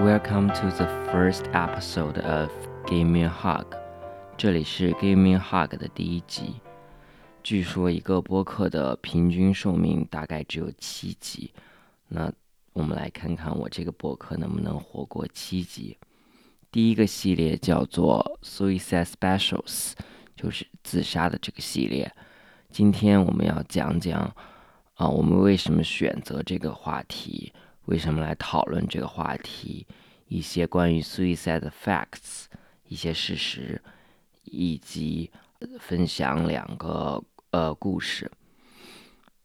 Welcome to the first episode of Give Me a Hug。这里是 Give Me a Hug 的第一集。据说一个播客的平均寿命大概只有七集，那我们来看看我这个播客能不能活过七集。第一个系列叫做 Suicide Specials，就是自杀的这个系列。今天我们要讲讲啊，我们为什么选择这个话题，为什么来讨论这个话题，一些关于 suicide facts，一些事实，以及分享两个。呃，故事。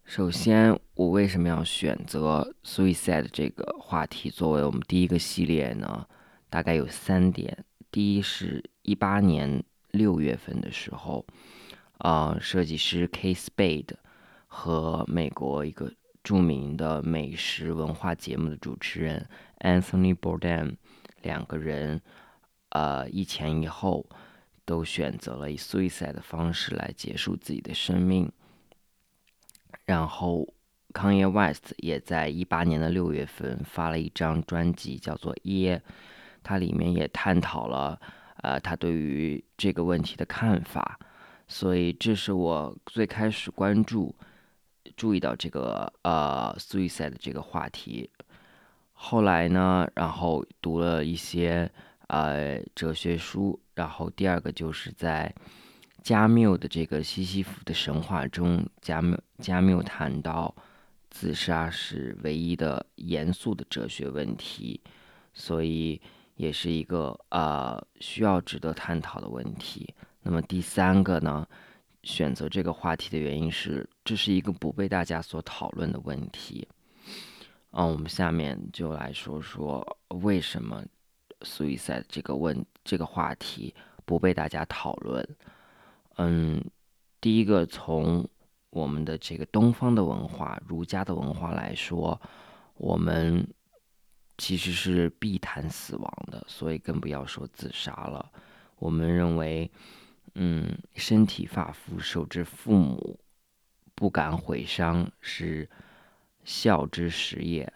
首先，我为什么要选择 suicide 这个话题作为我们第一个系列呢？大概有三点。第一，是一八年六月份的时候，啊，设计师 K Spade 和美国一个著名的美食文化节目的主持人 Anthony Bourdain 两个人，呃，一前一后。都选择了以 suicide 的方式来结束自己的生命。然后，Kanye West 也在一八年的六月份发了一张专辑，叫做《耶》，它里面也探讨了呃他对于这个问题的看法。所以，这是我最开始关注、注意到这个呃 suicide 这个话题。后来呢，然后读了一些。呃，哲学书，然后第二个就是在加缪的这个西西弗的神话中，加缪加缪谈到自杀是唯一的严肃的哲学问题，所以也是一个呃需要值得探讨的问题。那么第三个呢，选择这个话题的原因是，这是一个不被大家所讨论的问题。嗯，我们下面就来说说为什么。suicide 这个问这个话题不被大家讨论。嗯，第一个从我们的这个东方的文化、儒家的文化来说，我们其实是必谈死亡的，所以更不要说自杀了。我们认为，嗯，身体发肤受之父母，不敢毁伤是孝之始也。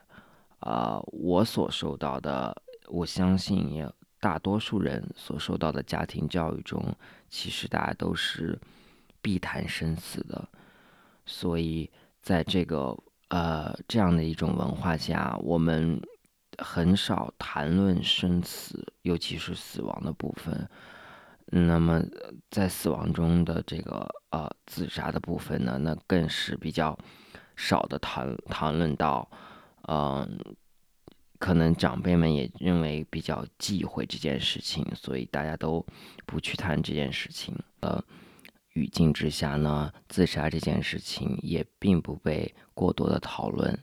啊，我所受到的。我相信，也大多数人所受到的家庭教育中，其实大家都是避谈生死的。所以，在这个呃这样的一种文化下，我们很少谈论生死，尤其是死亡的部分。那么，在死亡中的这个呃自杀的部分呢，那更是比较少的谈谈论到，嗯。可能长辈们也认为比较忌讳这件事情，所以大家都不去谈这件事情。呃，语境之下呢，自杀这件事情也并不被过多的讨论。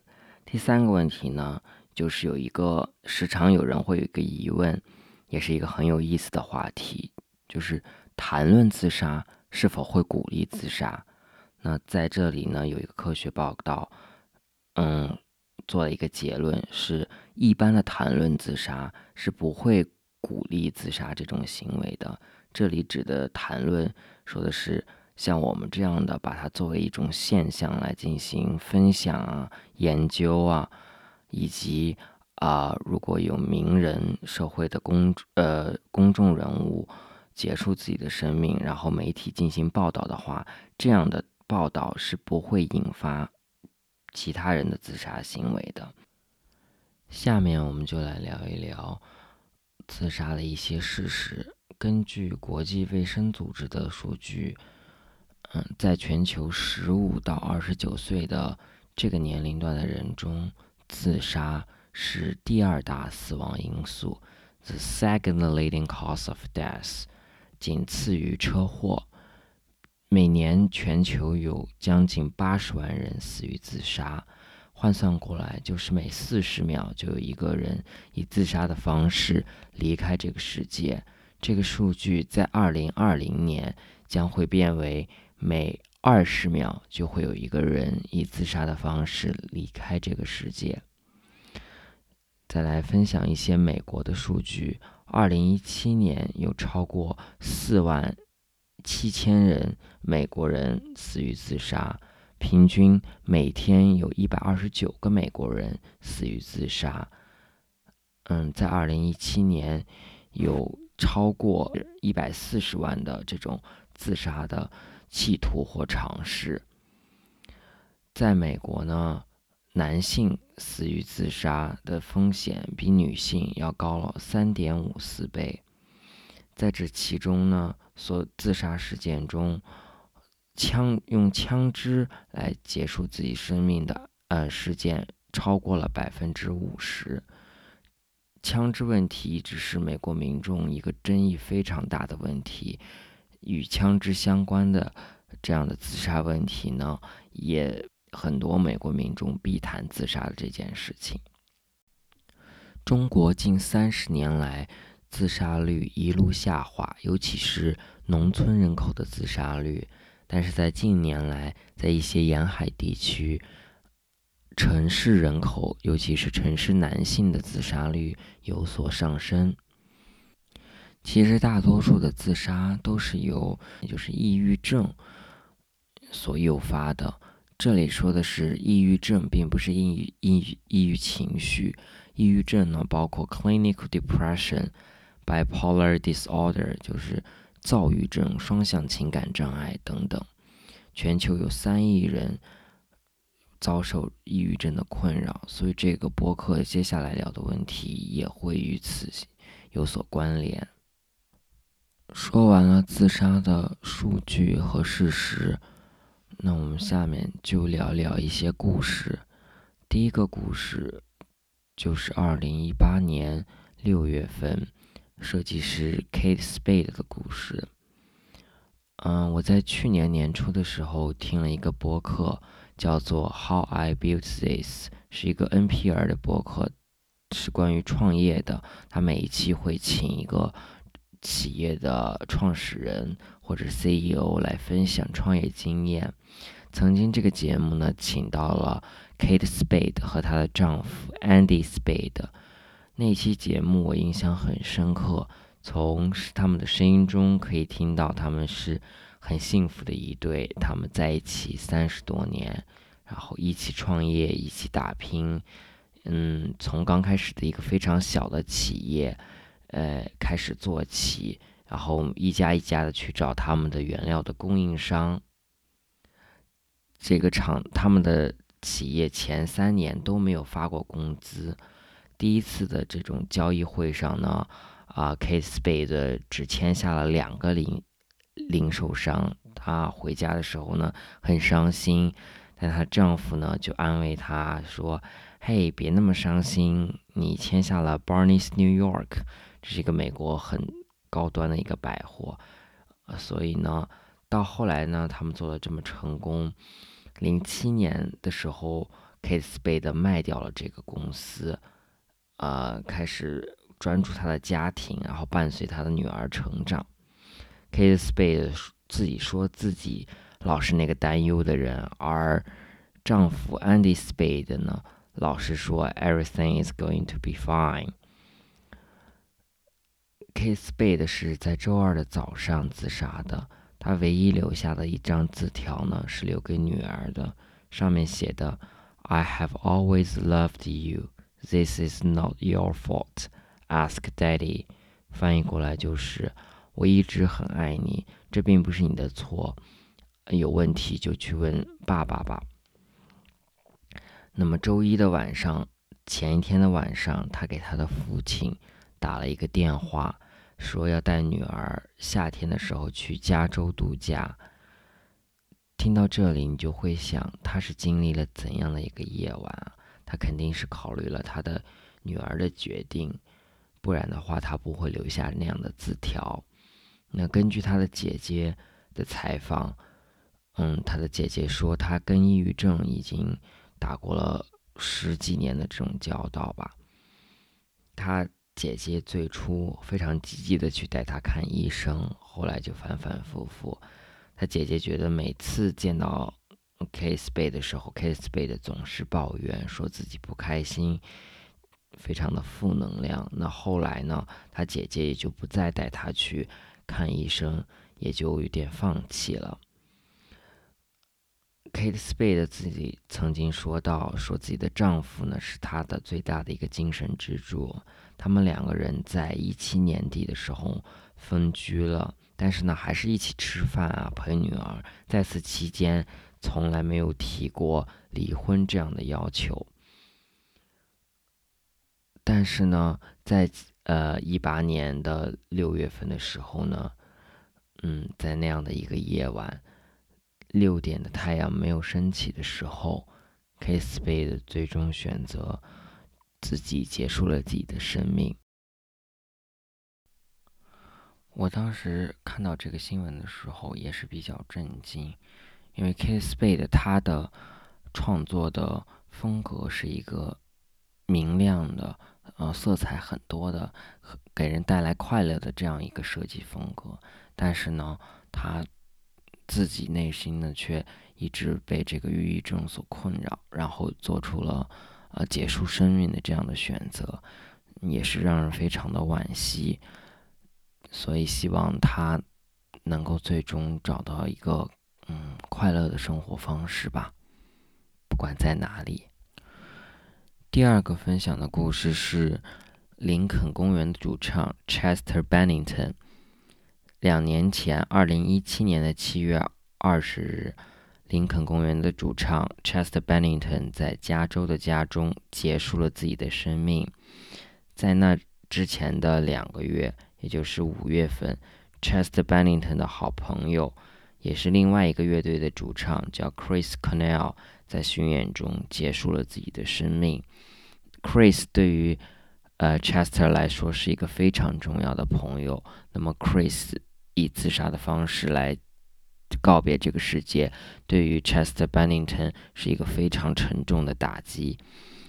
第三个问题呢，就是有一个时常有人会有一个疑问，也是一个很有意思的话题，就是谈论自杀是否会鼓励自杀？那在这里呢，有一个科学报道，嗯。做了一个结论，是一般的谈论自杀是不会鼓励自杀这种行为的。这里指的谈论，说的是像我们这样的，把它作为一种现象来进行分享啊、研究啊，以及啊，如果有名人、社会的公呃公众人物结束自己的生命，然后媒体进行报道的话，这样的报道是不会引发。其他人的自杀行为的。下面我们就来聊一聊自杀的一些事实。根据国际卫生组织的数据，嗯，在全球十五到二十九岁的这个年龄段的人中，自杀是第二大死亡因素，the second leading cause of death，仅次于车祸。每年全球有将近八十万人死于自杀，换算过来就是每四十秒就有一个人以自杀的方式离开这个世界。这个数据在二零二零年将会变为每二十秒就会有一个人以自杀的方式离开这个世界。再来分享一些美国的数据：二零一七年有超过四万。七千人美国人死于自杀，平均每天有一百二十九个美国人死于自杀。嗯，在二零一七年，有超过一百四十万的这种自杀的企图或尝试。在美国呢，男性死于自杀的风险比女性要高了三点五四倍。在这其中呢，所自杀事件中，枪用枪支来结束自己生命的呃事件超过了百分之五十。枪支问题一直是美国民众一个争议非常大的问题，与枪支相关的这样的自杀问题呢，也很多美国民众避谈自杀的这件事情。中国近三十年来自杀率一路下滑，尤其是农村人口的自杀率，但是在近年来，在一些沿海地区。城市人口，尤其是城市男性的自杀率有所上升。其实，大多数的自杀都是由就是抑郁症所诱发的。这里说的是抑郁症，并不是抑郁抑郁抑郁情绪。抑郁症呢，包括 clinical depression、bipolar disorder，就是躁郁症、双向情感障碍等等。全球有三亿人。遭受抑郁症的困扰，所以这个博客接下来聊的问题也会与此有所关联。说完了自杀的数据和事实，那我们下面就聊聊一些故事。第一个故事就是二零一八年六月份，设计师 Kate Spade 的故事。嗯，我在去年年初的时候听了一个播客。叫做 How I Built This，是一个 NPR 的博客，是关于创业的。他每一期会请一个企业的创始人或者 CEO 来分享创业经验。曾经这个节目呢，请到了 Kate Spade 和她的丈夫 Andy Spade。那期节目我印象很深刻，从他们的声音中可以听到他们是。很幸福的一对，他们在一起三十多年，然后一起创业，一起打拼。嗯，从刚开始的一个非常小的企业，呃，开始做起，然后一家一家的去找他们的原料的供应商。这个厂，他们的企业前三年都没有发过工资。第一次的这种交易会上呢，啊，Kate Spade 只签下了两个零。零售商，她回家的时候呢，很伤心，但她丈夫呢就安慰她说：“嘿，别那么伤心，你签下了 Barney's New York，这是一个美国很高端的一个百货，所以呢，到后来呢，他们做的这么成功，零七年的时候，Kate Spade 卖掉了这个公司，呃，开始专注他的家庭，然后伴随他的女儿成长。” Kate Spade 自己说自己老是那个担忧的人，而丈夫 Andy Spade 呢，老是说 Everything is going to be fine。Kate Spade 是在周二的早上自杀的，他唯一留下的一张字条呢，是留给女儿的，上面写的 "I have always loved you. This is not your fault. Ask Daddy." 翻译过来就是。我一直很爱你，这并不是你的错。有问题就去问爸爸吧。那么周一的晚上，前一天的晚上，他给他的父亲打了一个电话，说要带女儿夏天的时候去加州度假。听到这里，你就会想，他是经历了怎样的一个夜晚啊？他肯定是考虑了他的女儿的决定，不然的话，他不会留下那样的字条。那根据他的姐姐的采访，嗯，他的姐姐说，他跟抑郁症已经打过了十几年的这种交道吧。他姐姐最初非常积极的去带他看医生，后来就反反复复。他姐姐觉得每次见到 Case Bay 的时候，Case Bay 的总是抱怨，说自己不开心，非常的负能量。那后来呢，他姐姐也就不再带他去。看医生，也就有点放弃了。Kate Spade 自己曾经说到，说自己的丈夫呢是她的最大的一个精神支柱。他们两个人在一七年底的时候分居了，但是呢还是一起吃饭啊，陪女儿。在此期间，从来没有提过离婚这样的要求。但是呢，在呃一八年的六月份的时候呢，嗯，在那样的一个夜晚。六点的太阳没有升起的时候，Kate Spade 最终选择自己结束了自己的生命。我当时看到这个新闻的时候也是比较震惊，因为 Kate Spade 他的创作的风格是一个明亮的，呃，色彩很多的，给人带来快乐的这样一个设计风格。但是呢，他。自己内心呢，却一直被这个抑郁症所困扰，然后做出了呃结束生命的这样的选择，也是让人非常的惋惜。所以希望他能够最终找到一个嗯快乐的生活方式吧，不管在哪里。第二个分享的故事是林肯公园的主唱 Chester Bennington。两年前，二零一七年的七月二十日，林肯公园的主唱 Chester Bennington 在加州的家中结束了自己的生命。在那之前的两个月，也就是五月份，Chester Bennington 的好朋友，也是另外一个乐队的主唱叫 Chris Cornell，在巡演中结束了自己的生命。Chris 对于呃 Chester 来说是一个非常重要的朋友。那么 Chris。以自杀的方式来告别这个世界，对于 Chester Bennington 是一个非常沉重的打击。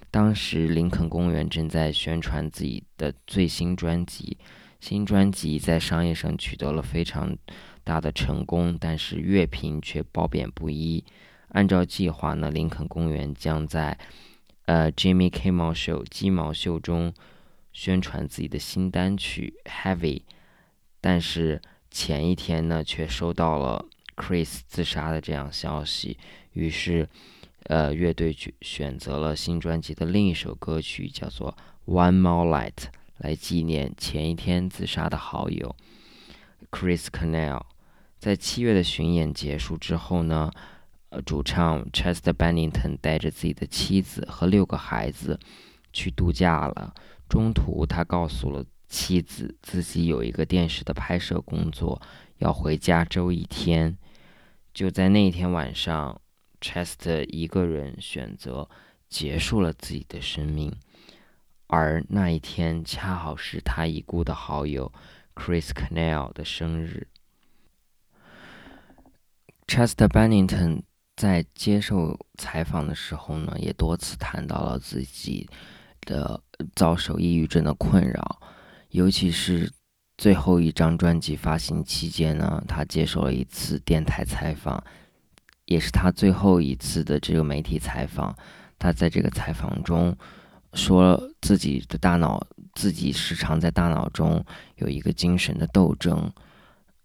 当时林肯公园正在宣传自己的最新专辑，新专辑在商业上取得了非常大的成功，但是乐评却褒贬不一。按照计划呢，林肯公园将在呃 Jimmy Kimmel Show 鸡毛秀中宣传自己的新单曲 Heavy，但是。前一天呢，却收到了 Chris 自杀的这样消息，于是，呃，乐队选选择了新专辑的另一首歌曲，叫做《One More Light》，来纪念前一天自杀的好友 Chris Cornell。在七月的巡演结束之后呢，呃，主唱 Chester Bennington 带着自己的妻子和六个孩子去度假了。中途，他告诉了。妻子自己有一个电视的拍摄工作，要回加州一天。就在那天晚上，Chester 一个人选择结束了自己的生命。而那一天恰好是他已故的好友 Chris Cornell 的生日。Chester Bennington 在接受采访的时候呢，也多次谈到了自己的遭受抑郁症的困扰。尤其是最后一张专辑发行期间呢，他接受了一次电台采访，也是他最后一次的这个媒体采访。他在这个采访中说自己的大脑，自己时常在大脑中有一个精神的斗争。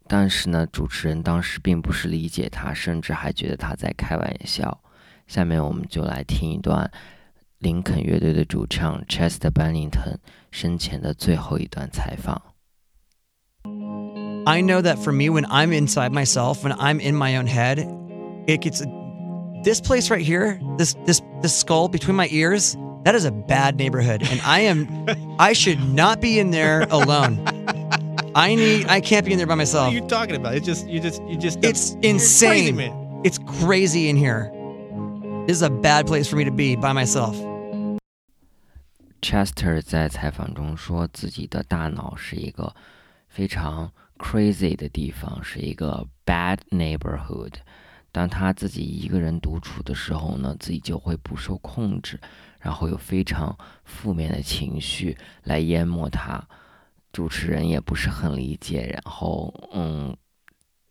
但是呢，主持人当时并不是理解他，甚至还觉得他在开玩笑。下面我们就来听一段。林肯乐队的主唱 Chester Bennington 生前的最后一段采访。I know that for me, when I'm inside myself, when I'm in my own head, it gets this place right here, this this this skull between my ears. That is a bad neighborhood, and I am, I should not be in there alone. I need, I can't be in there by myself. What are you talking about? It's just, you just, you just. It's insane. Crazy, it's crazy in here. This is a bad place for me to be by myself. Chester 在采访中说自己的大脑是一个非常 crazy 的地方，是一个 bad neighborhood。当他自己一个人独处的时候呢，自己就会不受控制，然后有非常负面的情绪来淹没他。主持人也不是很理解，然后嗯，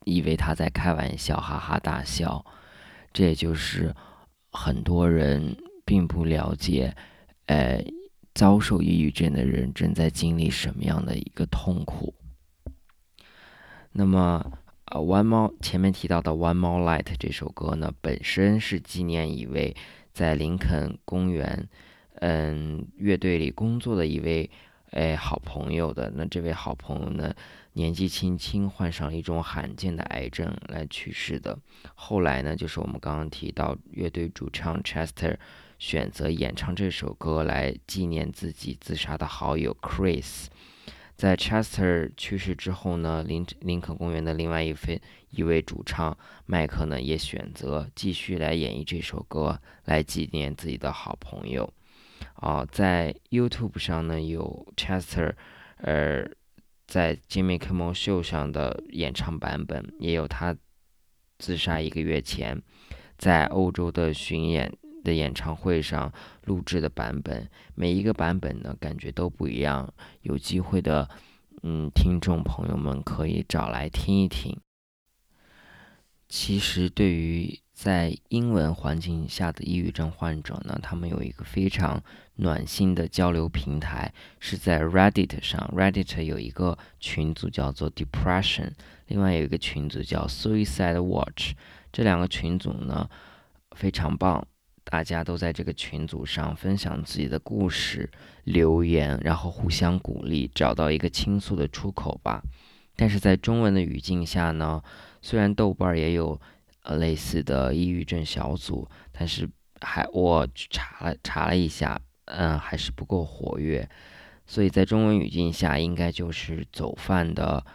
以为他在开玩笑，哈哈大笑。这也就是。很多人并不了解，呃，遭受抑郁症的人正在经历什么样的一个痛苦。那么，呃，One More 前面提到的 One More Light 这首歌呢，本身是纪念一位在林肯公园，嗯，乐队里工作的一位哎好朋友的。那这位好朋友呢，年纪轻轻患上一种罕见的癌症来去世的。后来呢，就是我们刚刚提到乐队主唱 Chester 选择演唱这首歌来纪念自己自杀的好友 Chris。在 Chester 去世之后呢，林林肯公园的另外一位一位主唱麦克呢，也选择继续来演绎这首歌，来纪念自己的好朋友。啊，在 YouTube 上呢，有 Chester，呃，在 Jimmy Kimmel Show 上的演唱版本，也有他自杀一个月前在欧洲的巡演。的演唱会上录制的版本，每一个版本呢，感觉都不一样。有机会的，嗯，听众朋友们可以找来听一听。其实，对于在英文环境下的抑郁症患者呢，他们有一个非常暖心的交流平台，是在 Reddit 上。Reddit 有一个群组叫做 Depression，另外有一个群组叫 Suicide Watch。这两个群组呢，非常棒。大家都在这个群组上分享自己的故事、留言，然后互相鼓励，找到一个倾诉的出口吧。但是在中文的语境下呢，虽然豆瓣也有呃类似的抑郁症小组，但是还我查了查了一下，嗯，还是不够活跃。所以在中文语境下，应该就是走饭的。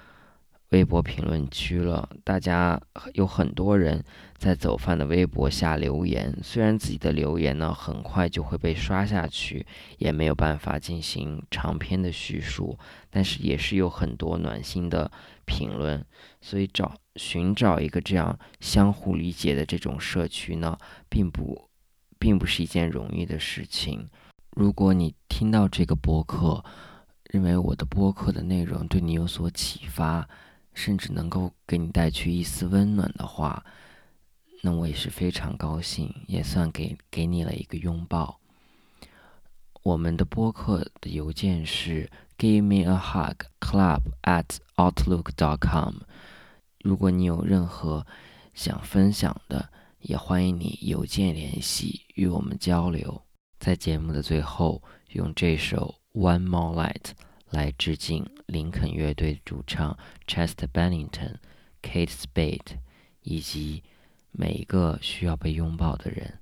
微博评论区了，大家有很多人在走饭的微博下留言。虽然自己的留言呢很快就会被刷下去，也没有办法进行长篇的叙述，但是也是有很多暖心的评论。所以找寻找一个这样相互理解的这种社区呢，并不并不是一件容易的事情。如果你听到这个播客，认为我的播客的内容对你有所启发。甚至能够给你带去一丝温暖的话，那我也是非常高兴，也算给给你了一个拥抱。我们的播客的邮件是 give me a hug club at outlook dot com。如果你有任何想分享的，也欢迎你邮件联系与我们交流。在节目的最后，用这首 One More Light。来致敬林肯乐队主唱 Chester Bennington、Kate Spade 以及每一个需要被拥抱的人。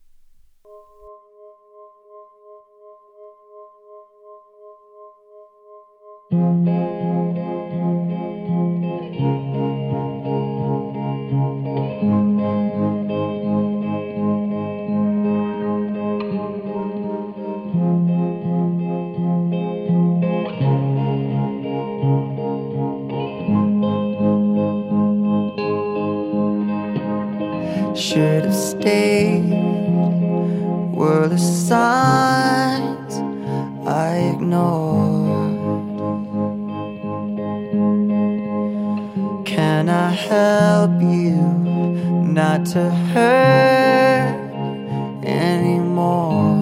Can I help you not to hurt anymore?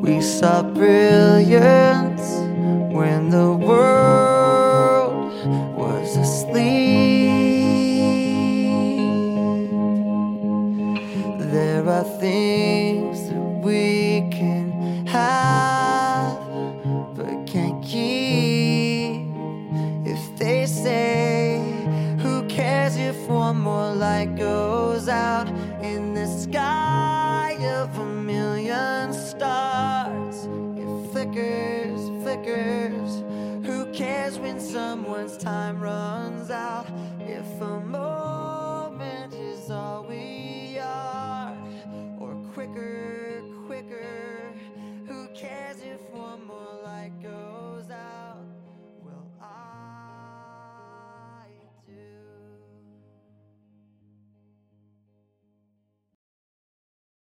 We saw brilliance when the world one more light goes out in the sky of a million stars? It flickers, flickers. Who cares when someone's time runs out? If a moment